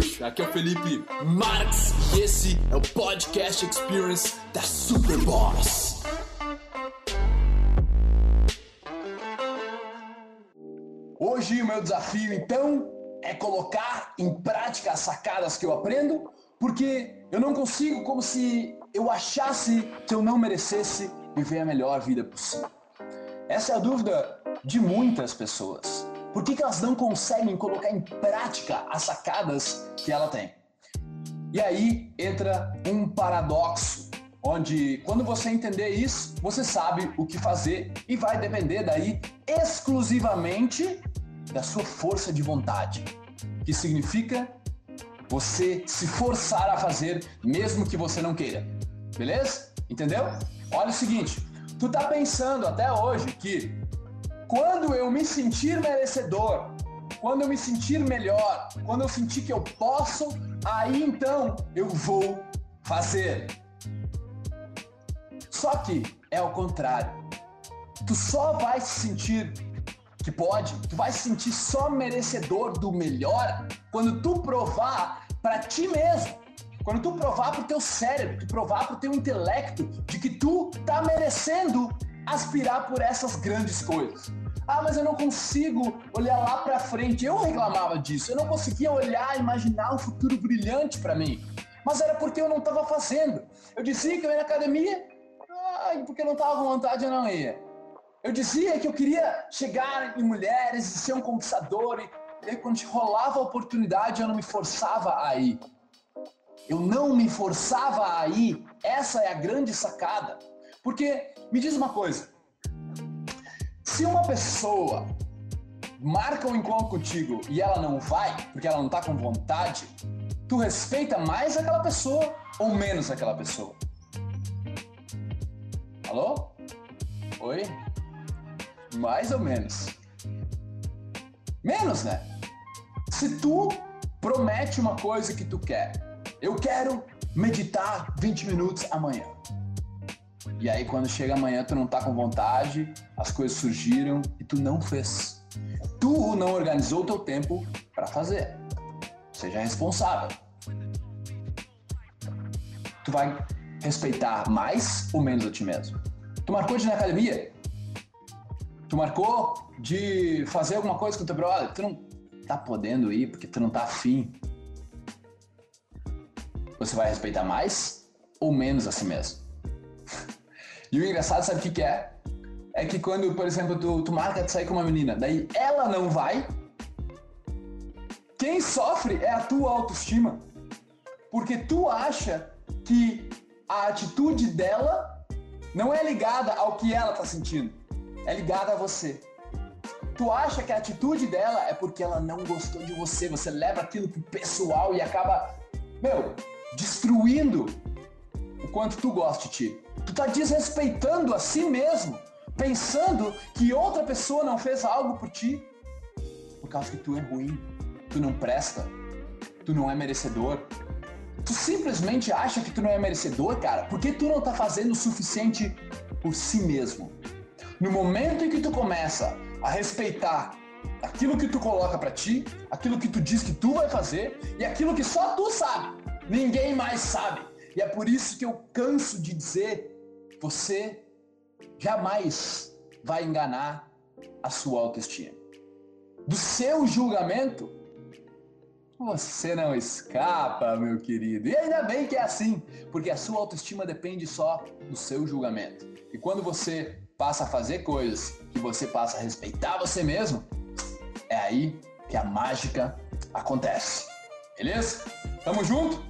Aqui é o Felipe Marx e esse é o Podcast Experience da Superboss. Hoje o meu desafio então é colocar em prática as sacadas que eu aprendo, porque eu não consigo como se eu achasse que eu não merecesse viver a melhor vida possível. Essa é a dúvida de muitas pessoas. Por que, que elas não conseguem colocar em prática as sacadas que ela tem? E aí entra um paradoxo, onde quando você entender isso, você sabe o que fazer e vai depender daí exclusivamente da sua força de vontade, que significa você se forçar a fazer mesmo que você não queira. Beleza? Entendeu? Olha o seguinte, tu tá pensando até hoje que quando eu me sentir merecedor, quando eu me sentir melhor, quando eu sentir que eu posso, aí então eu vou fazer. Só que é o contrário. Tu só vai se sentir que pode, tu vai se sentir só merecedor do melhor quando tu provar para ti mesmo. Quando tu provar pro teu cérebro, tu provar pro teu intelecto de que tu tá merecendo aspirar por essas grandes coisas. Ah, mas eu não consigo olhar lá para frente. Eu reclamava disso. Eu não conseguia olhar, imaginar um futuro brilhante para mim. Mas era porque eu não estava fazendo. Eu dizia que eu ia na academia, porque eu não estava com vontade, eu não ia. Eu dizia que eu queria chegar em mulheres e ser um conquistador. E aí, quando rolava a oportunidade, eu não me forçava a ir. Eu não me forçava a ir. Essa é a grande sacada. Porque, me diz uma coisa, se uma pessoa marca um encontro contigo e ela não vai, porque ela não tá com vontade, tu respeita mais aquela pessoa ou menos aquela pessoa? Alô? Oi? Mais ou menos. Menos, né? Se tu promete uma coisa que tu quer, eu quero meditar 20 minutos amanhã. E aí quando chega amanhã tu não tá com vontade, as coisas surgiram e tu não fez. Tu não organizou o teu tempo para fazer. Seja responsável. Tu vai respeitar mais ou menos a ti mesmo. Tu marcou de ir na academia? Tu marcou de fazer alguma coisa com o teu brother? Tu não tá podendo ir porque tu não tá afim. Você vai respeitar mais ou menos a si mesmo? E o engraçado, sabe o que, que é? É que quando, por exemplo, tu, tu marca de sair com uma menina, daí ela não vai, quem sofre é a tua autoestima. Porque tu acha que a atitude dela não é ligada ao que ela tá sentindo, é ligada a você. Tu acha que a atitude dela é porque ela não gostou de você, você leva aquilo pro pessoal e acaba, meu, destruindo o quanto tu gosta de ti. Tu tá desrespeitando a si mesmo, pensando que outra pessoa não fez algo por ti, por causa que tu é ruim, tu não presta, tu não é merecedor. Tu simplesmente acha que tu não é merecedor, cara, porque tu não tá fazendo o suficiente por si mesmo. No momento em que tu começa a respeitar aquilo que tu coloca para ti, aquilo que tu diz que tu vai fazer e aquilo que só tu sabe, ninguém mais sabe. E é por isso que eu canso de dizer: você jamais vai enganar a sua autoestima. Do seu julgamento, você não escapa, meu querido. E ainda bem que é assim, porque a sua autoestima depende só do seu julgamento. E quando você passa a fazer coisas que você passa a respeitar você mesmo, é aí que a mágica acontece. Beleza? Tamo junto?